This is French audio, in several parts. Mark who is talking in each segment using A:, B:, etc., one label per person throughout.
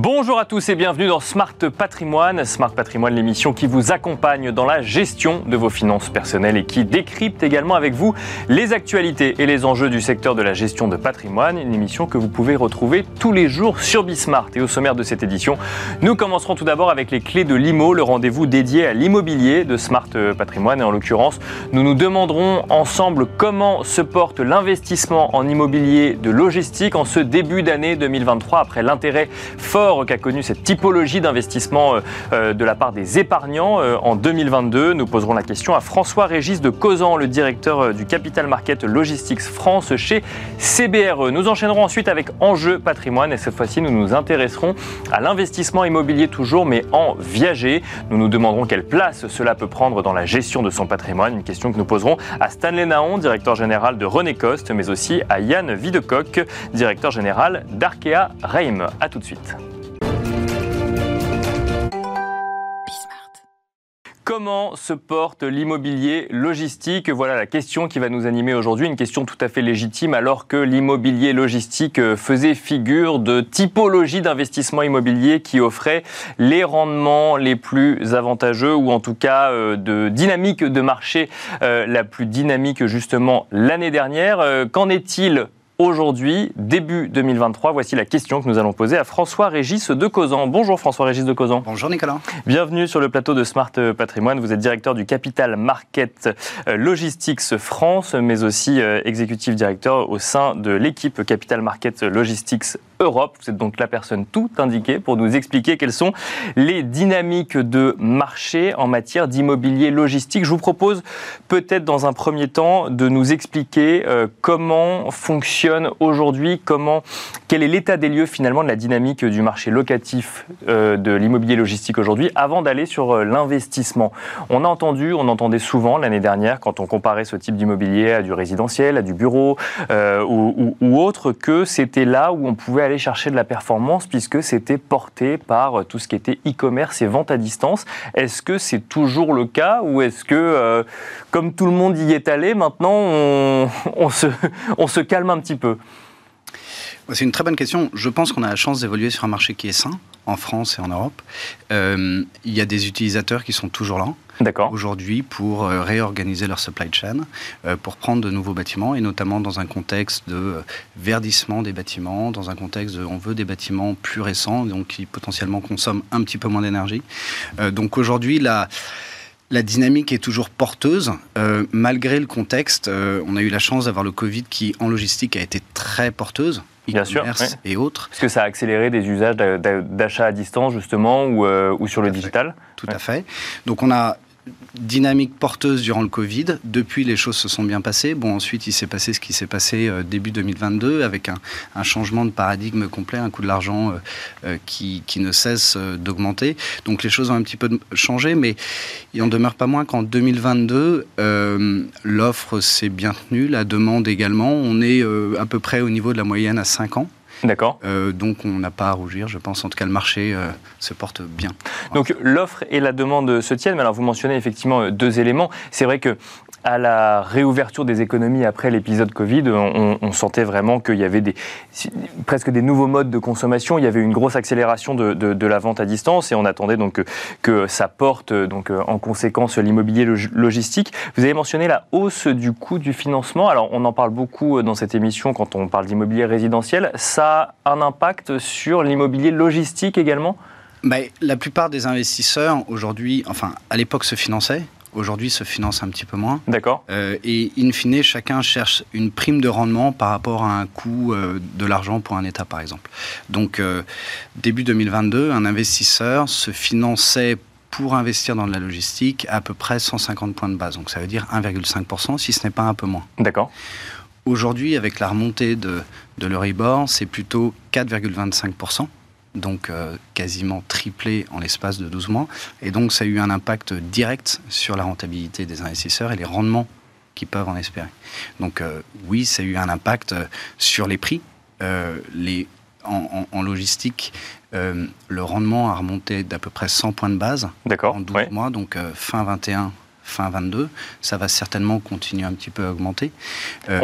A: Bonjour à tous et bienvenue dans Smart Patrimoine. Smart Patrimoine, l'émission qui vous accompagne dans la gestion de vos finances personnelles et qui décrypte également avec vous les actualités et les enjeux du secteur de la gestion de patrimoine. Une émission que vous pouvez retrouver tous les jours sur Bismart. Et au sommaire de cette édition, nous commencerons tout d'abord avec les clés de l'IMO, le rendez-vous dédié à l'immobilier de Smart Patrimoine. Et en l'occurrence, nous nous demanderons ensemble comment se porte l'investissement en immobilier de logistique en ce début d'année 2023 après l'intérêt fort qu'a connu cette typologie d'investissement euh, euh, de la part des épargnants euh, en 2022. Nous poserons la question à François Régis de Causan, le directeur du Capital Market Logistics France chez CBRE. Nous enchaînerons ensuite avec Enjeu patrimoine et cette fois-ci nous nous intéresserons à l'investissement immobilier toujours mais en viager. Nous nous demanderons quelle place cela peut prendre dans la gestion de son patrimoine. Une question que nous poserons à Stanley Naon, directeur général de René Coste, mais aussi à Yann Videcoq, directeur général d'Arkea Reim. A tout de suite. Comment se porte l'immobilier logistique Voilà la question qui va nous animer aujourd'hui, une question tout à fait légitime alors que l'immobilier logistique faisait figure de typologie d'investissement immobilier qui offrait les rendements les plus avantageux ou en tout cas euh, de dynamique de marché euh, la plus dynamique justement l'année dernière. Euh, qu'en est-il aujourd'hui, début 2023 Voici la question que nous allons poser à François Régis de Causan. Bonjour François Régis de Causan.
B: Bonjour Nicolas.
A: Bienvenue sur le plateau de Smart Patrimoine. Vous êtes directeur du Capital Market euh, Logistics France, mais aussi euh, exécutif directeur au sein de l'équipe Capital Market Logistics Europe. Vous êtes donc la personne tout indiquée pour nous expliquer quelles sont les dynamiques de marché en matière d'immobilier logistique. Je vous propose peut-être dans un premier temps de nous expliquer euh, comment fonctionne aujourd'hui, comment, quel est l'état des lieux finalement de la dynamique du marché locatif euh, de l'immobilier logistique aujourd'hui avant d'aller sur euh, l'investissement. On a entendu, on entendait souvent l'année dernière quand on comparait ce type d'immobilier à du résidentiel, à du bureau ou, ou autre, que c'était là où on pouvait aller chercher de la performance puisque c'était porté par tout ce qui était e-commerce et vente à distance. Est-ce que c'est toujours le cas ou est-ce que, euh, comme tout le monde y est allé, maintenant on se calme un petit peu
B: c'est une très bonne question. Je pense qu'on a la chance d'évoluer sur un marché qui est sain, en France et en Europe. Euh, il y a des utilisateurs qui sont toujours là aujourd'hui pour euh, réorganiser leur supply chain, euh, pour prendre de nouveaux bâtiments, et notamment dans un contexte de verdissement des bâtiments, dans un contexte de on veut des bâtiments plus récents, donc qui potentiellement consomment un petit peu moins d'énergie. donc aujourd'hui, la... La dynamique est toujours porteuse, malgré le contexte. on a eu la chance d'avoir le Covid qui, en logistique, a été très porteuse.
A: Bien sûr,
B: et autres.
A: Est-ce que ça a accéléré des usages d'achat à distance, justement, ou, euh, ou sur le digital
B: Tout à fait. Donc on a dynamique porteuse durant le Covid. Depuis, les choses se sont bien passées. Bon, ensuite, il s'est passé ce qui s'est passé euh, début 2022 avec un, changement de paradigme complet, un coût de l'argent euh, euh, qui, ne cesse d'augmenter. Donc, les choses ont un petit peu changé, mais il en demeure pas moins qu'en 2022, l'offre s'est bien tenue, la demande également. On est à peu près au niveau de la moyenne à 5 ans.
A: D'accord.
B: Euh, donc on n'a pas à rougir, je pense. En tout cas, le marché euh, se porte bien.
A: Donc l'offre et la demande se tiennent. Mais alors vous mentionnez effectivement euh, deux éléments. C'est vrai que à la réouverture des économies après l'épisode Covid, on, sentait vraiment qu'il y avait presque des nouveaux modes de consommation. Il y avait une grosse accélération de, la vente à distance et on attendait donc que, ça porte donc en conséquence l'immobilier logistique. Vous avez mentionné la hausse du coût du financement. Alors on en parle beaucoup dans cette émission quand on parle d'immobilier résidentiel. Ça a un impact sur l'immobilier logistique également?
B: La plupart des investisseurs aujourd'hui, enfin à l'époque se finançaient, aujourd'hui se finance un petit peu moins.
A: D'accord.
B: Euh, et in fine, chacun cherche une prime de rendement par rapport à un coût euh, de l'argent pour un État, par exemple. Donc, euh, début 2022, un investisseur se finançait pour investir dans de la logistique à peu près 150 points de base. Donc, ça veut dire 1,5%, si ce n'est pas un peu moins.
A: D'accord.
B: Aujourd'hui, avec la remontée de, de l'Euribor, c'est plutôt 4,25% donc euh, quasiment triplé en l'espace de 12 mois. Et donc ça a eu un impact direct sur la rentabilité des investisseurs et les rendements qu'ils peuvent en espérer. Donc euh, oui, ça a eu un impact euh, sur les prix. les, en, logistique, le rendement a remonté d'à peu près 100 points de base
A: en
B: 12 mois, donc fin 21, fin 22. Ça va certainement continuer un petit peu à augmenter.
A: Euh,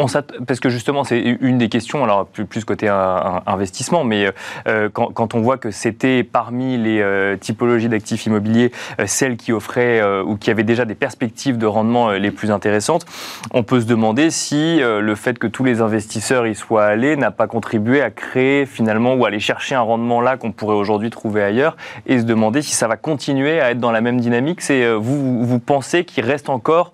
A: parce que justement, c'est une des questions, alors plus, côté investissement, mais euh, quand, on voit que c'était parmi les euh, typologies d'actifs immobiliers celles qui offraient ou qui avaient déjà des perspectives de rendement les plus intéressantes, on peut se demander si le fait que tous les investisseurs y soient allés n'a pas contribué à créer finalement ou aller chercher un rendement là qu'on pourrait aujourd'hui trouver ailleurs et se demander si ça va continuer à être dans la même dynamique. Vous, vous pensez qu'il reste encore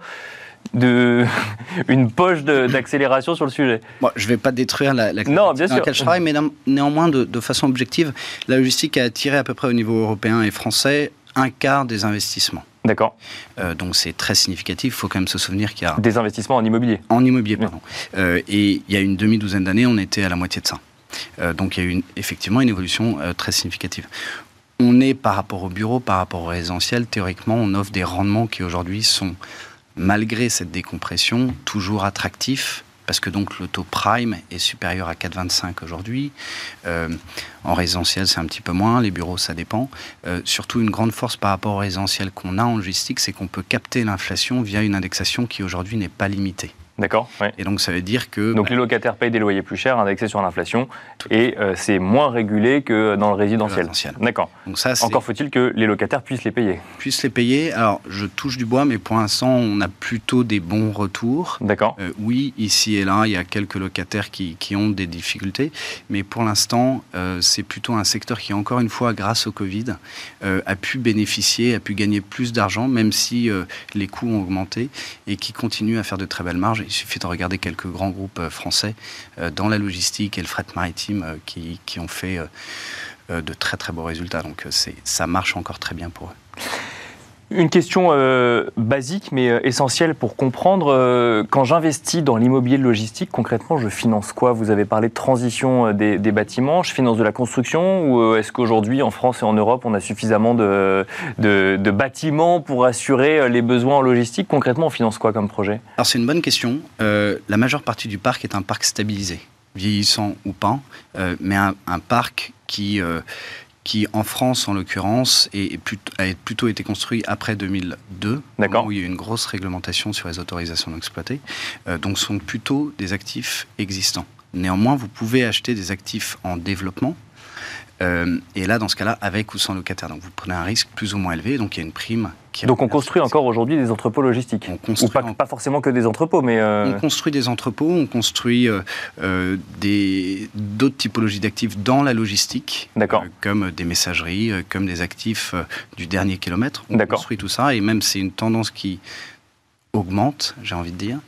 A: de, une poche d'accélération sur le sujet.
B: je ne vais pas détruire la,
A: la non, bien sûr.
B: mais néanmoins, de, façon objective, la logistique a attiré à peu près au niveau européen et français un quart des investissements.
A: D'accord.
B: Euh, donc c'est très significatif. Il faut quand même se souvenir qu'il y a...
A: Des investissements en immobilier.
B: En immobilier, pardon. Euh, et il y a une demi-douzaine d'années, on était à la moitié de ça. Euh, donc il y a eu effectivement une évolution très significative on est par rapport au bureau, par rapport au résidentiel, théoriquement, on offre des rendements qui aujourd'hui sont, malgré cette décompression, toujours attractifs parce que donc le taux prime est supérieur à 4,25 aujourd'hui. Euh, en résidentiel, c'est un petit peu moins, les bureaux, ça dépend. Euh, surtout, une grande force par rapport au résidentiel qu'on a en logistique, c'est qu'on peut capter l'inflation via une indexation qui aujourd'hui n'est pas limitée.
A: D'accord.
B: Et donc ça veut dire que...
A: Donc les locataires payent des loyers plus chers, indexés sur l'inflation, et euh, c'est moins régulé que dans le résidentiel. D'accord. Donc ça, Encore faut-il que les locataires puissent les payer.
B: Puissent les payer. Alors je touche du bois, mais pour l'instant on a plutôt des bons retours.
A: D'accord.
B: Euh, oui, ici et là, il y a quelques locataires qui, qui ont des difficultés, mais pour l'instant euh, c'est plutôt un secteur qui, encore une fois, grâce au Covid, a pu bénéficier, a pu gagner plus d'argent, même si les coûts ont augmenté, et qui continue à faire de très belles marges il suffit de regarder quelques grands groupes euh, français euh, dans la logistique et le fret maritime euh, qui, qui ont fait de très très beaux résultats. Donc ça marche encore très bien pour eux.
A: Une question euh, basique mais euh, essentielle pour comprendre. Euh, quand j'investis dans l'immobilier logistique, concrètement, je finance quoi? Vous avez parlé de transition des, bâtiments. Je finance de la construction ou est-ce qu'aujourd'hui, en France et en Europe, on a suffisamment de, bâtiments pour assurer les besoins en logistique? Concrètement, on finance quoi comme projet?
B: Alors c'est une bonne question. la majeure partie du parc est un parc stabilisé, vieillissant ou pas, mais un parc qui qui en France en l'occurrence a plutôt été construit après 2002, où il y a eu une grosse réglementation sur les autorisations d'exploiter, euh, donc sont plutôt des actifs existants. Néanmoins, vous pouvez acheter des actifs en développement, euh, et là, dans ce cas-là, avec ou sans locataire. Donc vous prenez un risque plus ou moins élevé, donc il y a une prime
A: donc on construit encore aujourd'hui des entrepôts logistiques Ou pas, forcément que des entrepôts, mais...
B: Euh, on construit des entrepôts, on construit euh, euh, d'autres typologies d'actifs dans la logistique, comme des messageries, comme des actifs du dernier kilomètre. On construit tout ça, et même c'est une tendance qui augmente, j'ai envie de dire.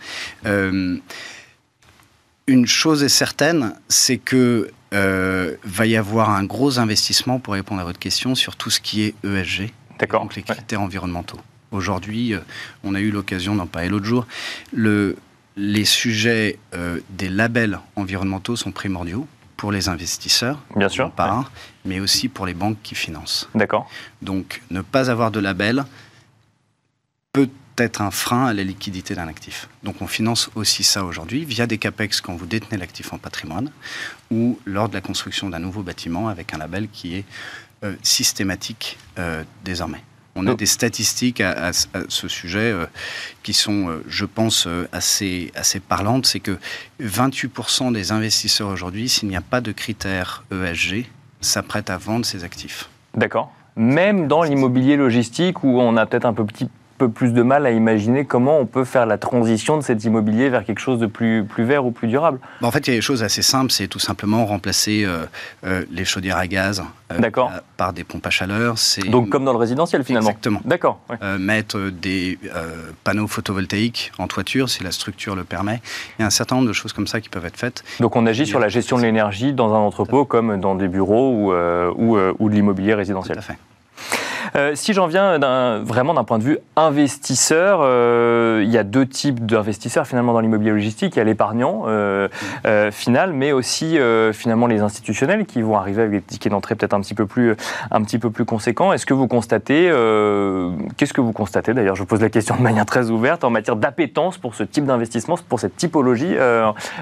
B: une chose est certaine, c'est que va y avoir un gros investissement, pour répondre à votre question, sur tout ce qui est ESG donc les critères environnementaux. Aujourd'hui, euh, on a eu l'occasion d'en parler l'autre jour. Le, les sujets euh, des labels environnementaux sont primordiaux pour les investisseurs,
A: bien sûr,
B: mais aussi pour les banques qui financent.
A: D'accord.
B: Donc, ne pas avoir de label être un frein à la liquidité d'un actif. Donc, on finance aussi ça aujourd'hui via des capex quand vous détenez l'actif en patrimoine ou lors de la construction d'un nouveau bâtiment avec un label qui est euh, systématique euh, désormais. On a des statistiques à, ce sujet euh, qui sont, je pense, assez, assez parlantes. C'est que 28% des investisseurs aujourd'hui, s'il n'y a pas de critères ESG, s'apprêtent à vendre ses actifs.
A: D'accord. Même dans l'immobilier logistique où on a peut-être un peu petit, peu plus de mal à imaginer comment on peut faire la transition de cet immobilier vers quelque chose de plus, plus vert ou plus durable
B: bah, En fait, il y a des choses assez simples. C'est tout simplement remplacer euh, euh, les chaudières à gaz euh, par des pompes à chaleur.
A: Donc comme dans le résidentiel finalement
B: Exactement.
A: D'accord.
B: mettre des panneaux photovoltaïques en toiture si la structure le permet. Il y a un certain nombre de choses comme ça qui peuvent être faites.
A: Donc on agit sur la gestion de l'énergie dans un entrepôt comme dans des bureaux ou, ou, ou de l'immobilier résidentiel.
B: Tout à fait.
A: Euh, si j'en viens vraiment d'un point de vue investisseur, euh, il y a deux types d'investisseurs finalement dans l'immobilier logistique. Il y a l'épargnant euh, final, mais aussi finalement les institutionnels qui vont arriver avec des tickets d'entrée peut-être un petit peu plus un conséquents. Est-ce que vous constatez, qu'est-ce que vous constatez d'ailleurs? Je pose la question de manière très ouverte en matière d'appétence pour ce type d'investissement, pour cette typologie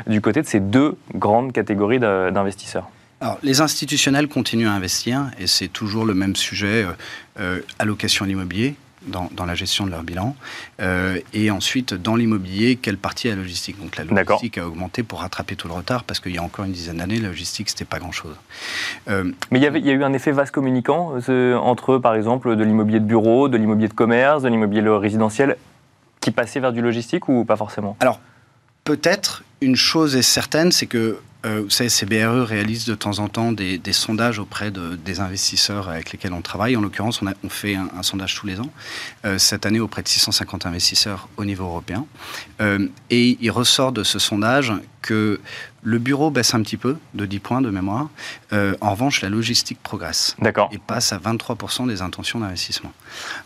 A: du côté de ces deux grandes catégories d'investisseurs.
B: Alors, les institutionnels continuent à investir et c'est toujours le même sujet, euh, euh, allocation à l'immobilier. dans, la gestion de leur bilan. Euh, et ensuite, dans l'immobilier, quelle partie est la logistique? Donc la logistique a augmenté pour rattraper tout le retard parce qu'il y a encore une dizaine d'années, la logistique, c'était pas grand-chose.
A: Euh, Mais il y, avait, il y a eu un effet vaste communicant entre, par exemple, de l'immobilier de bureau, de l'immobilier de commerce, de l'immobilier résidentiel qui passait vers du logistique ou pas forcément?
B: Alors, peut-être, une chose est certaine, c'est que euh, vous savez, CBRE réalise de temps en temps des, sondages auprès de, des investisseurs avec lesquels on travaille. En l'occurrence, on, on, fait un, sondage tous les ans. Euh, cette année, auprès de 650 investisseurs au niveau européen. Euh, et il ressort de ce sondage que le bureau baisse un petit peu, de 10 points de mémoire. en revanche, la logistique progresse.
A: D'accord.
B: Et passe à 23% des intentions d'investissement.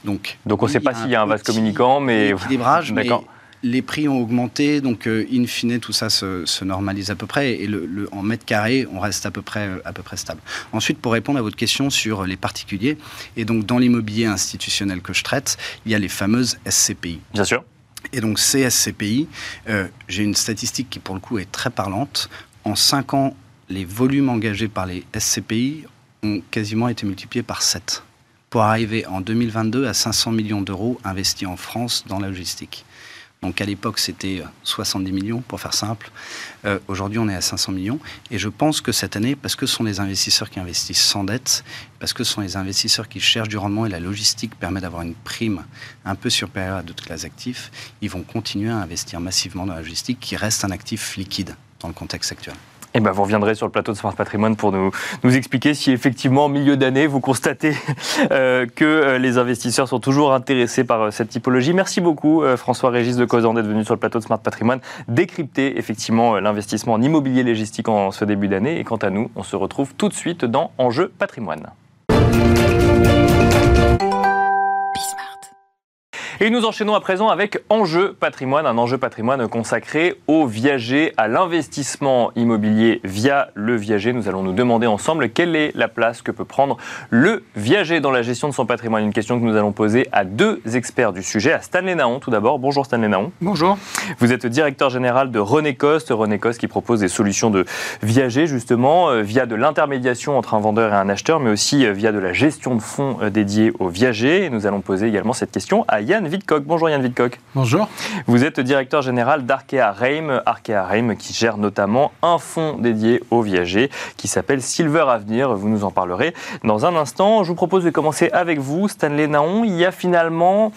A: Donc, Donc on ne sait pas s'il y a un vase communicant, mais...
B: Équilibrage, mais les prix ont augmenté, donc euh, in fine, tout ça se, normalise à peu près. Et le, en mètres carrés, on reste à peu, près, à peu près stable. Ensuite, pour répondre à votre question sur les particuliers, et donc dans l'immobilier institutionnel que je traite, il y a les fameuses SCPI.
A: Bien sûr.
B: Et donc ces SCPI, euh, j'ai une statistique qui pour le coup est très parlante. En 5 ans, les volumes engagés par les SCPI ont quasiment été multipliés par 7 pour arriver en 2022 à 500 millions d'euros investis en France dans la logistique. Donc à l'époque, c'était 70 euh, millions, pour faire simple. Euh, aujourd'hui, on est à 500 millions. Et je pense que cette année, parce que ce sont les investisseurs qui investissent sans dette, parce que ce sont les investisseurs qui cherchent du rendement et la logistique permet d'avoir une prime un peu supérieure à d'autres classes d'actifs, ils vont continuer à investir massivement dans la logistique, qui reste un actif liquide dans le contexte actuel.
A: Eh ben, vous reviendrez sur le plateau de Smart Patrimoine pour nous, nous expliquer si effectivement, en milieu d'année, vous constatez euh, que euh, les investisseurs sont toujours intéressés par euh, cette typologie. Merci beaucoup, François-Régis de Causan, d'être venu sur le plateau de Smart Patrimoine, décrypter effectivement l'investissement en immobilier logistique en ce début d'année. Et quant à nous, on se retrouve tout de suite dans Enjeu Patrimoine. Et nous enchaînons à présent avec Enjeu patrimoine, un enjeu patrimoine consacré au viager, à l'investissement immobilier via le viager. Nous allons nous demander ensemble quelle est la place que peut prendre le viager dans la gestion de son patrimoine. Une question que nous allons poser à deux experts du sujet, à Stanley Naon tout d'abord. Bonjour Stanley Naon.
C: Bonjour.
A: Vous êtes directeur général de René Coste, René Coste qui propose des solutions de viager justement euh, via de l'intermédiation entre un vendeur et un acheteur, mais aussi euh, via de la gestion de fonds euh, dédiés aux viagers. Et nous allons poser également cette question à Yann Yann Bonjour Yann Vidcock.
C: Bonjour.
A: Vous êtes directeur général d'Arkea Reim. Arkea Reim qui gère notamment un fonds dédié aux viagers qui s'appelle Silver Avenir. Vous nous en parlerez dans un instant. Je vous propose de commencer avec vous, Stanley Naon. Il y a finalement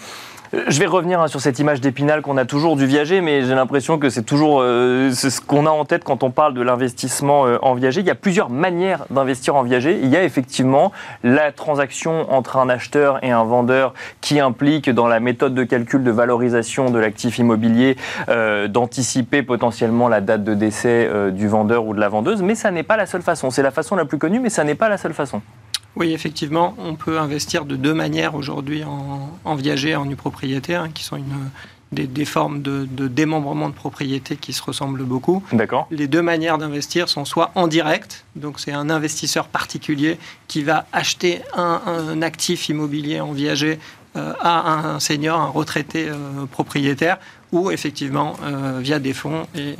A: je vais revenir hein, sur cette image d'épinal qu'on a toujours du viager, mais j'ai l'impression que c'est toujours euh, ce qu'on a en tête quand on parle de l'investissement euh, en viager. Il y a plusieurs manières d'investir en viager. Il y a effectivement la transaction entre un acheteur et un vendeur qui implique dans la méthode de calcul de valorisation de l'actif immobilier euh, d'anticiper potentiellement la date de décès du vendeur ou de la vendeuse, mais ça n'est pas la seule façon. C'est la façon la plus connue, mais ça n'est pas la seule façon.
C: Oui, effectivement, on peut investir de deux manières aujourd'hui en, viager, en nue propriété, hein, qui sont une, des, formes de, démembrement de propriété qui se ressemblent beaucoup.
A: D'accord.
C: Les deux manières d'investir sont soit en direct, donc c'est un investisseur particulier qui va acheter un, actif immobilier en viager euh, à un senior, un retraité euh, propriétaire, ou effectivement euh, via des fonds et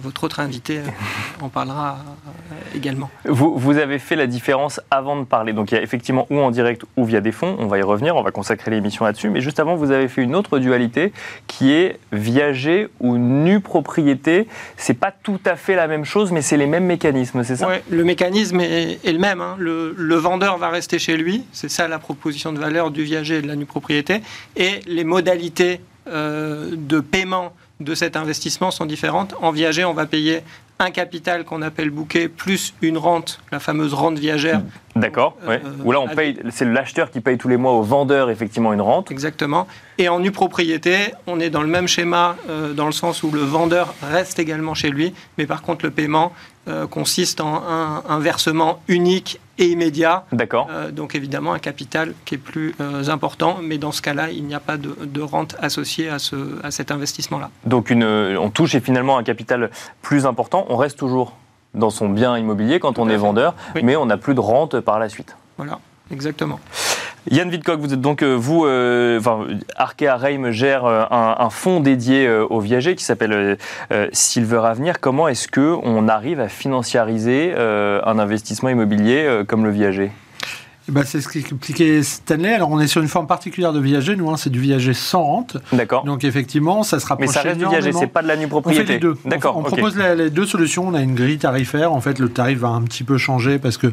C: votre autre invité euh, en parlera euh, également.
A: Vous, vous, avez fait la différence avant de parler. Donc il y a effectivement ou en direct ou via des fonds. On va y revenir, on va consacrer l'émission là-dessus. Mais juste avant, vous avez fait une autre dualité qui est viager ou nue propriété. C'est pas tout à fait la même chose, mais c'est les mêmes mécanismes, c'est ça?
C: Oui, le mécanisme est, le même. Hein. Le, le, vendeur va rester chez lui. C'est ça la proposition de valeur du viager et de la nue propriété. Et les modalités de paiement de cet investissement sont différentes. En viager, on va payer un capital qu'on appelle bouquet plus une rente, la fameuse rente viagère.
A: D'accord. Euh, Ou là, on paye, c'est l'acheteur qui paye tous les mois au vendeur effectivement une rente.
C: Exactement. Et en nue propriété, on est dans le même schéma euh, dans le sens où le vendeur reste également chez lui, mais par contre le paiement euh, consiste en un, versement unique et immédiat.
A: D'accord.
C: donc évidemment un capital qui est plus important, mais dans ce cas-là, il n'y a pas de, rente associée à, ce, à cet investissement-là.
A: Donc une, on touche finalement un capital plus important on reste toujours dans son bien immobilier quand on est vendeur, mais on n'a plus de rente par la suite.
C: Voilà, exactement.
A: Yann Vidcock, vous êtes donc, euh, vous, euh, enfin, Arkea Reim gère euh, un, fonds dédié aux viagers qui s'appelle Silver Avenir. Comment est-ce qu'on arrive à financiariser un investissement immobilier comme le viager
D: bah, C'est ce qu'expliquait Stanley. Alors, on est sur une forme particulière de viager. Nous, hein, c'est du viager sans rente.
A: D'accord.
D: Donc, effectivement, ça sera
A: Mais ça reste du viager, c'est pas de la nue propriété.
D: On fait les deux.
A: D'accord.
D: On, propose les, deux solutions. On a une grille tarifaire. En fait, le tarif va un petit peu changer parce que,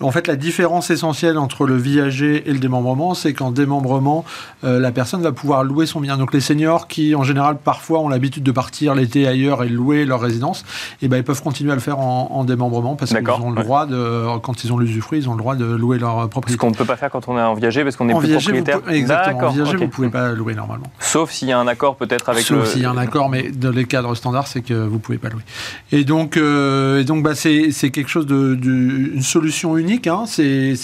D: en fait, la différence essentielle entre le viager et le démembrement, c'est qu'en démembrement, euh, la personne va pouvoir louer son bien. Donc, les seniors qui, en général, parfois ont l'habitude de partir l'été ailleurs et louer leur résidence, et eh ben, ils peuvent continuer à le faire en, démembrement parce qu'ils ont le droit de, quand ils ont l'usufruit, ils ont le droit de louer leur propriété.
A: Ce qu'on ne peut pas faire quand on est en viager parce qu'on est plus propriétaire.
D: exactement. En viager, vous ne pouvez pas louer normalement.
A: Sauf s'il y a un accord peut-être avec
D: Sauf s'il y a un accord, mais dans les cadres standards, c'est que vous ne pouvez pas louer. Et donc, euh, et donc bah, c'est quelque chose de, une solution unique. Hein. C'est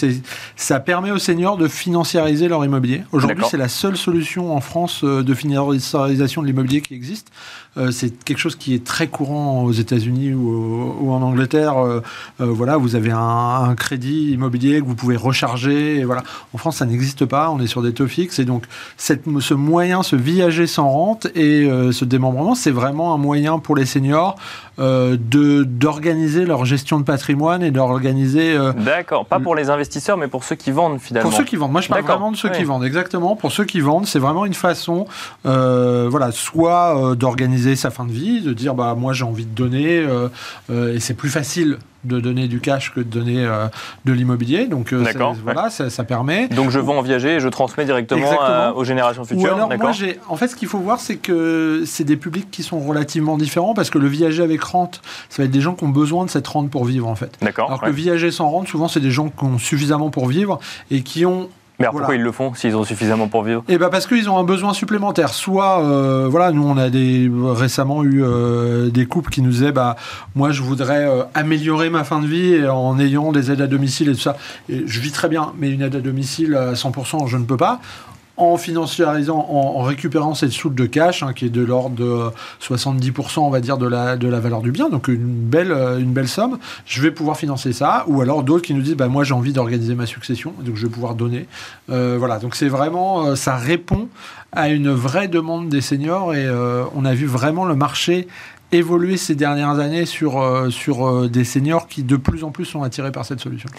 D: ça permet aux seniors de financiariser leur immobilier. Aujourd'hui, c'est la seule solution en France euh, de financiarisation de l'immobilier qui existe. Euh, c'est quelque chose qui est très courant aux États-Unis ou, en Angleterre. Euh, voilà, vous avez un, crédit immobilier que vous pouvez recharger. Et voilà. En France, ça n'existe pas. On est sur des taux fixes. Et donc, cette, ce moyen, ce viager sans rente et ce démembrement, c'est vraiment un moyen pour les seniors de d'organiser leur gestion de patrimoine et d'organiser.
A: D'accord. Pas pour les investisseurs, mais pour ceux qui vendent finalement.
D: Pour ceux qui vendent. Moi, je parle vraiment de ceux qui vendent. Exactement. Pour ceux qui vendent, c'est vraiment une façon, voilà, soit d'organiser sa fin de vie, de dire bah moi j'ai envie de donner euh, euh, et c'est plus facile de donner du cash que de donner euh, de l'immobilier. Donc voilà, ça, permet.
A: Donc je vends en viager et je transmets directement aux générations futures.
D: alors moi en fait, ce qu'il faut voir, c'est que c'est des publics qui sont relativement différents parce que le viager avec rente, ça va être des gens qui ont besoin de cette rente pour vivre en fait.
A: D'accord.
D: Alors que le viager sans rente, souvent c'est des gens qui ont suffisamment pour vivre et qui ont
A: mais pourquoi ils le font s'ils ont suffisamment pour vivre?
D: Eh ben parce qu'ils ont un besoin supplémentaire. Soit, euh, voilà, nous on a des, récemment eu euh, des couples qui nous disaient, bah moi je voudrais euh, améliorer ma fin de vie en ayant des aides à domicile et tout ça. Et je vis très bien, mais une aide à domicile à 100%, je ne peux pas en financiarisant, en, récupérant cette soude de cash, hein, qui est de l'ordre de 70%, on va dire, de la, de la valeur du bien, donc une belle, euh, une belle somme, je vais pouvoir financer ça. Ou alors d'autres qui nous disent, bah, moi j'ai envie d'organiser ma succession, donc je vais pouvoir donner. Euh, voilà, donc c'est vraiment, euh, ça répond à une vraie demande des seniors. Et on a vu vraiment le marché évolué ces dernières années sur, euh, sur euh, des seniors qui de plus en plus sont attirés par cette solution.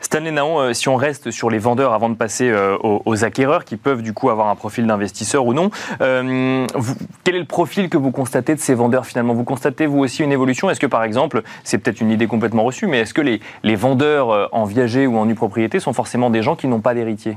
A: Stanley Naon, euh, si on reste sur les vendeurs avant de passer aux, acquéreurs qui peuvent du coup avoir un profil d'investisseur ou non, quel est le profil que vous constatez de ces vendeurs finalement? Vous constatez vous aussi une évolution? Est-ce que par exemple, c'est peut-être une idée complètement reçue, mais est-ce que les, les vendeurs en viager ou en nue propriété sont forcément des gens qui n'ont pas d'héritier?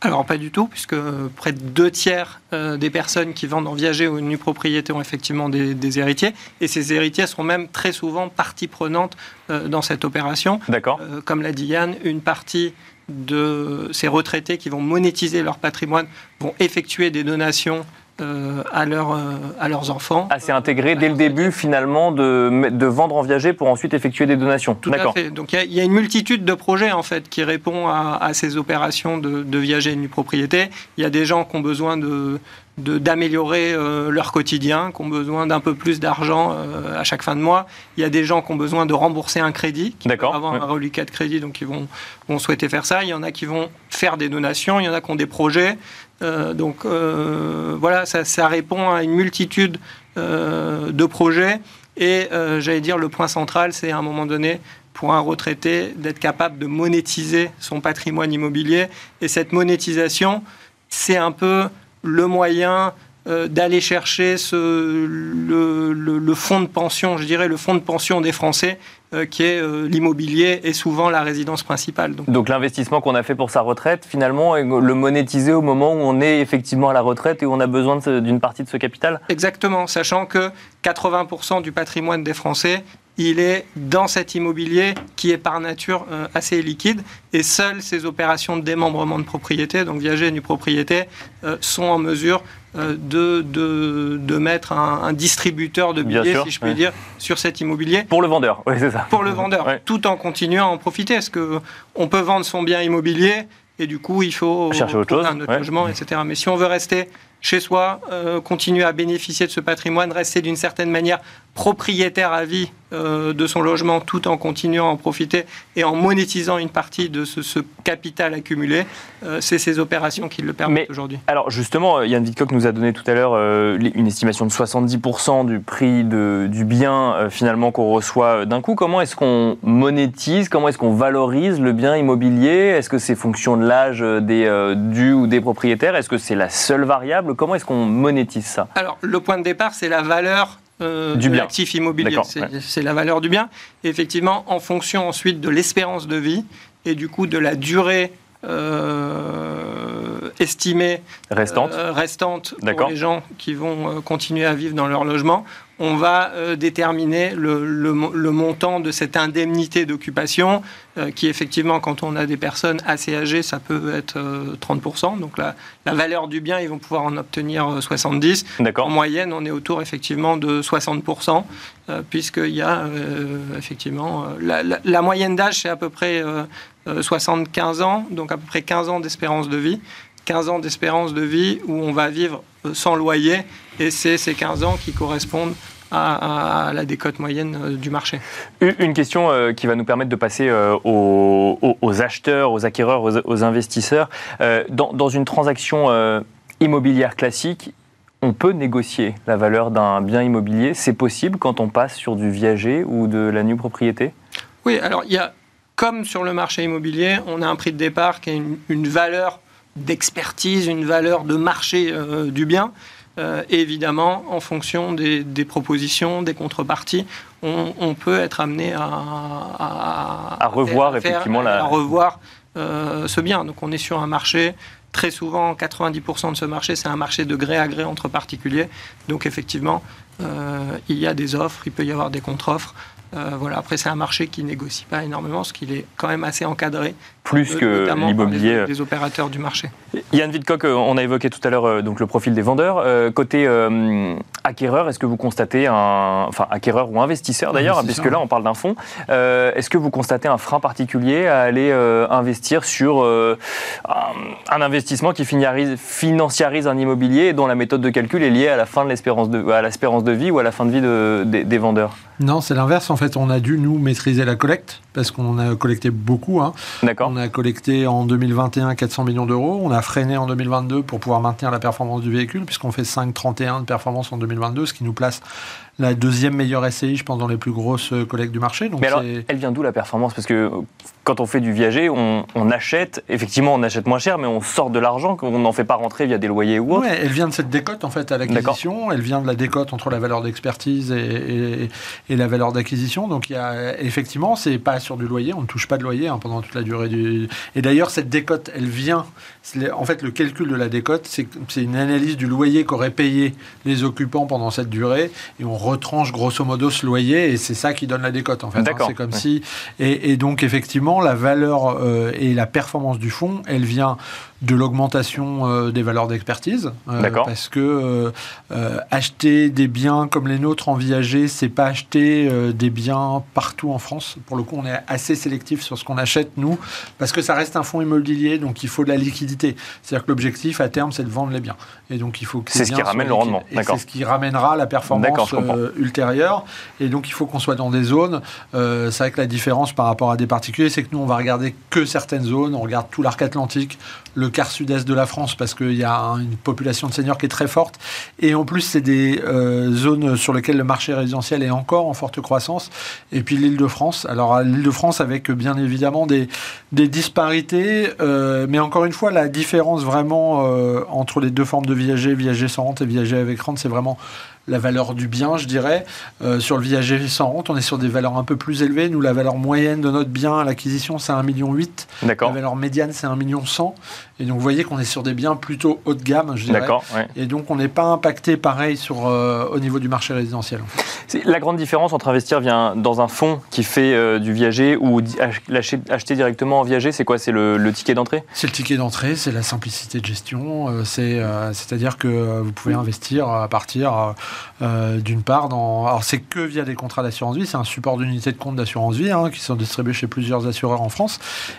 C: Alors pas du tout, puisque près de deux tiers euh, des personnes qui vendent en viager ou une nue propriété ont effectivement des, héritiers, et ces héritiers sont même très souvent partie prenante euh, dans cette opération.
A: D'accord.
C: Euh, comme l'a dit Yann, une partie de ces retraités qui vont monétiser leur patrimoine vont effectuer des donations euh, à, leur, euh, à leurs enfants.
A: Ah, c'est intégré dès le début, finalement, de, de, vendre en viager pour ensuite effectuer des donations.
C: Tout à fait. Donc il y, a une multitude de projets, en fait, qui répondent à, ces opérations de, de viager de propriété. Il y a des gens qui ont besoin de, d'améliorer euh, leur quotidien, qui ont besoin d'un peu plus d'argent à chaque fin de mois. Il y a des gens qui ont besoin de rembourser un crédit, qui vont avoir un reliquat de crédit, donc ils vont, vont souhaiter faire ça. Il y en a qui vont faire des donations, il y en a qui ont des projets. Euh, donc euh, voilà, ça, répond à une multitude euh, de projets. Et j'allais dire, le point central, c'est à un moment donné, pour un retraité, d'être capable de monétiser son patrimoine immobilier. Et cette monétisation, c'est un peu le moyen d'aller chercher ce, le, le, fonds de pension, je dirais le fonds de pension des Français, euh, qui est euh, l'immobilier et souvent la résidence principale.
A: Donc, l'investissement qu'on a fait pour sa retraite, finalement, le monétiser au moment où on est effectivement à la retraite et où on a besoin d'une partie de ce capital?
C: Exactement, sachant que 80% du patrimoine des Français il est dans cet immobilier qui est par nature euh, assez liquide et seules ces opérations de démembrement de propriété, donc viager une propriété, sont en mesure euh, de, de, de, mettre un, distributeur de billets, si je puis dire, sur cet immobilier.
A: Pour le vendeur, oui, c'est ça.
C: Pour le vendeur, tout en continuant à en profiter. Est-ce qu'on peut vendre son bien immobilier et du coup, il faut
A: chercher autre chose,
C: un autre logement, etc. Mais si on veut rester chez soi, euh, continuer à bénéficier de ce patrimoine, rester d'une certaine manière propriétaire à vie euh, de son logement tout en continuant à en profiter et en monétisant une partie de ce, capital accumulé, euh, c'est ces opérations qui le permettent aujourd'hui.
A: Alors justement, Yann Witkock nous a donné tout à l'heure une estimation de 70% du prix du bien finalement qu'on reçoit d'un coup. Comment est-ce qu'on monétise, comment est-ce qu'on valorise le bien immobilier? Est-ce que c'est fonction de l'âge des du ou des propriétaires Est-ce que c'est la seule variable? Comment est-ce qu'on monétise ça?
C: Alors, le point de départ, c'est la valeur euh, du de l'actif immobilier. C'est la valeur du bien. effectivement, en fonction ensuite de l'espérance de vie et du coup de la durée euh, estimée
A: restante,
C: euh, restante pour les gens qui vont continuer à vivre dans leur logement, on va euh, déterminer le, montant de cette indemnité d'occupation, euh, qui effectivement, quand on a des personnes assez âgées, ça peut être 30%. Euh, Donc la, valeur du bien, ils vont pouvoir en obtenir 70. En moyenne, on est autour effectivement de 60%, puisqu'il y a effectivement... La, moyenne d'âge, c'est à peu près 75 ans, donc à peu près 15 ans d'espérance de vie. 15 ans d'espérance de vie où on va vivre sans loyer et c'est ces 15 ans qui correspondent à, la décote moyenne euh, du marché.
A: Une question euh, qui va nous permettre de passer euh, aux, acheteurs, aux acquéreurs, aux, investisseurs. Dans, une transaction immobilière classique, on peut négocier la valeur d'un bien immobilier. C'est possible quand on passe sur du viager ou de la nue propriété?
C: Oui, alors il y a, comme sur le marché immobilier, on a un prix de départ qui a une, valeur d'expertise, une valeur de marché du bien. Euh, évidemment, en fonction des, propositions, des contreparties, on, peut être amené
A: à, à, revoir effectivement
C: la... à revoir euh, ce bien. Donc on est sur un marché très souvent 90% de ce marché, c'est un marché de gré à gré entre particuliers. Donc effectivement, euh, il y a des offres, il peut y avoir des contre-offres. Euh, voilà. Après, c'est un marché qui négocie pas énormément, ce qu'il est quand même assez encadré.
A: Plus que l'immobilier.
C: Des, opérateurs du marché.
A: Yann Vidcock, euh, on a évoqué tout à l'heure euh, donc le profil des vendeurs. côté acquéreur, est-ce que vous constatez un, enfin acquéreur ou investisseur d'ailleurs, puisque là on parle d'un fonds, est-ce que vous constatez un frein particulier à aller investir sur un, investissement qui financiarise un immobilier et dont la méthode de calcul est liée à la fin de l'espérance de, à l'espérance de vie ou à la fin de vie des vendeurs?
D: Non, c'est l'inverse. En fait, on a dû nous maîtriser la collecte parce qu'on a collecté beaucoup. Hein.
A: D'accord.
D: On a collecté en 2021 400 millions d'euros. On a freiné en 2022 pour pouvoir maintenir la performance du véhicule puisqu'on fait 5,31 de performance en 2022, ce qui nous place la deuxième meilleure SCI, je pense, dans les plus grosses collectes du marché.
A: Donc Mais alors, elle vient d'où la performance? Parce que quand on fait du viager, on, achète, effectivement, on achète moins cher, mais on sort de l'argent qu'on n'en fait pas rentrer via des loyers ou autre.
D: Ouais, elle vient de cette décote, en fait, à l'acquisition. Elle vient de la décote entre la valeur d'expertise et, et, la valeur d'acquisition. Donc, il y a, effectivement, c'est pas sur du loyer, on ne touche pas de loyer hein, pendant toute la durée du. Et d'ailleurs, cette décote, elle vient. En fait, le calcul de la décote, c'est une analyse du loyer qu'auraient payé les occupants pendant cette durée, et on retranche grosso modo ce loyer, et c'est ça qui donne la décote, en fait. Hein. C'est comme si. Et, donc, effectivement, la valeur euh, et la performance du fonds, elle vient de l'augmentation euh, des valeurs d'expertise.
A: Euh,
D: parce que euh, acheter des biens comme les nôtres en viager, c'est pas acheter des biens partout en France. Pour le coup, on est assez sélectif sur ce qu'on achète, nous, parce que ça reste un fonds immobilier, donc il faut de la liquidité. C'est-à-dire que l'objectif, à terme, c'est de vendre les biens. Et donc, il faut que
A: C'est ce qui ramène le rendement.
D: C'est ce qui ramènera la performance ultérieure. Et donc, il faut qu'on soit dans des zones. c'est vrai que la différence par rapport à des particuliers, c'est que nous, on va regarder que certaines zones. On regarde tout l'arc atlantique, le quart sud-est de la France parce qu'il y a une population de seniors qui est très forte. Et en plus, c'est des euh, zones sur lesquelles le marché résidentiel est encore en forte croissance. Et puis l'île de France. Alors l'île de France avec bien évidemment des, des disparités, euh, mais encore une fois, la différence vraiment euh, entre les deux formes de viager, viager sans rente et viager avec rente, c'est vraiment la valeur du bien, je dirais. Euh, sur le viager sans rente, on est sur des valeurs un peu plus élevées. Nous, la valeur moyenne de notre bien à l'acquisition, c'est 1,8 million. La valeur médiane, c'est 1,1 million. Et donc, vous voyez qu'on est sur des biens plutôt haut de gamme, je dirais. Et donc, on n'est pas impacté pareil sur, euh, au niveau du marché résidentiel.
A: La grande différence entre investir vient dans un fonds qui fait euh, du viager ou acheter directement en viager, c'est quoi? C'est le, ticket d'entrée?
D: C'est le ticket d'entrée, c'est la simplicité de gestion. c'est, c'est-à-dire que vous pouvez investir à partir d'une part, alors c'est que via des contrats d'assurance vie, c'est un support d'unité de compte d'assurance vie hein, qui sont distribués chez plusieurs assureurs en France.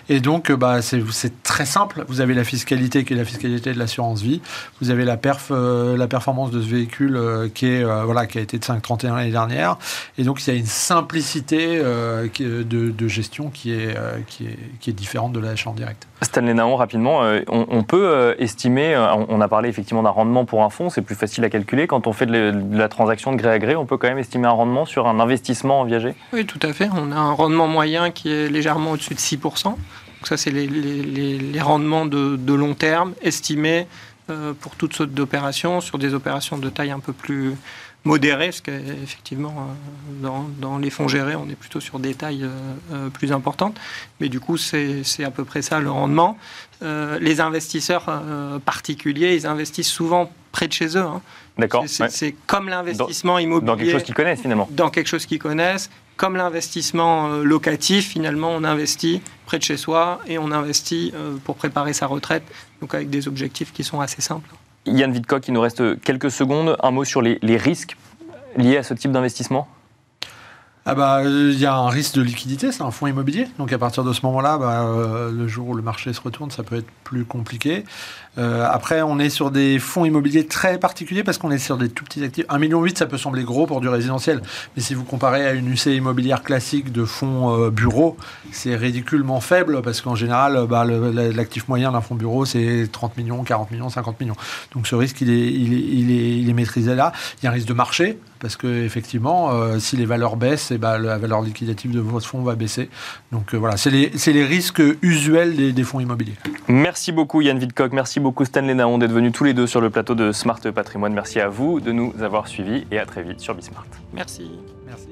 D: Et donc, bah, c'est très simple. Vous avez la fiscalité qui est la fiscalité de l'assurance vie. Vous avez la, la performance de ce véhicule qui, voilà, qui a été de 5,31 l'année dernière. Et donc, il y a une simplicité de, gestion qui est, qui, est, qui est différente de l'achat en direct.
A: Stanley Naon, rapidement, on, peut estimer, on a parlé effectivement d'un rendement pour un fonds, c'est plus facile à calculer. Quand on fait de la transaction de gré à gré, on peut quand même estimer un rendement sur un investissement en viager
C: Oui, tout à fait. On a un rendement moyen qui est légèrement au-dessus de 6%. Donc ça, c'est les, rendements de, long terme estimés euh, pour toutes sortes d'opérations, sur des opérations de taille un peu plus modérée, parce qu'effectivement, euh, dans, les fonds gérés, on est plutôt sur des tailles euh, plus importantes. Mais du coup, c'est à peu près ça le rendement. les investisseurs particuliers, ils investissent souvent près de chez eux. Hein.
A: D'accord.
C: C'est comme l'investissement immobilier.
A: Dans quelque chose qu'ils connaissent finalement.
C: Dans quelque chose qu'ils connaissent. Comme l'investissement euh, locatif, finalement, on investit près de chez soi et on investit euh, pour préparer sa retraite, donc avec des objectifs qui sont assez simples.
A: Yann Vidcock, il nous reste quelques secondes. Un mot sur les, les risques liés à ce type d'investissement?
D: Ah bah, il y a un risque de liquidité, c'est un fonds immobilier. Donc à partir de ce moment-là, bah, euh, le jour où le marché se retourne, ça peut être plus compliqué. Euh, après, on est sur des fonds immobiliers très particuliers parce qu'on est sur des tout petits actifs. 1,8 million, ça peut sembler gros pour du résidentiel. Mais si vous comparez à une UC immobilière classique de fonds euh, bureau, c'est ridiculement faible parce qu'en général, bah, l'actif moyen d'un fonds bureau, c'est 30 millions, 40 millions, 50 millions. Donc ce risque, il il il il est maîtrisé là. Il y a un risque de marché parce que effectivement, euh, si les valeurs baissent, et eh ben, la valeur liquidative de votre fonds va baisser. Donc voilà, c'est les, les, risques usuels des, des fonds immobiliers.
A: Merci beaucoup Yann Vidcock, merci beaucoup Stanley Naon d'être venus tous les deux sur le plateau de Smart Patrimoine. Merci à vous de nous avoir suivis et à très vite sur Bismart.
C: Merci. Merci.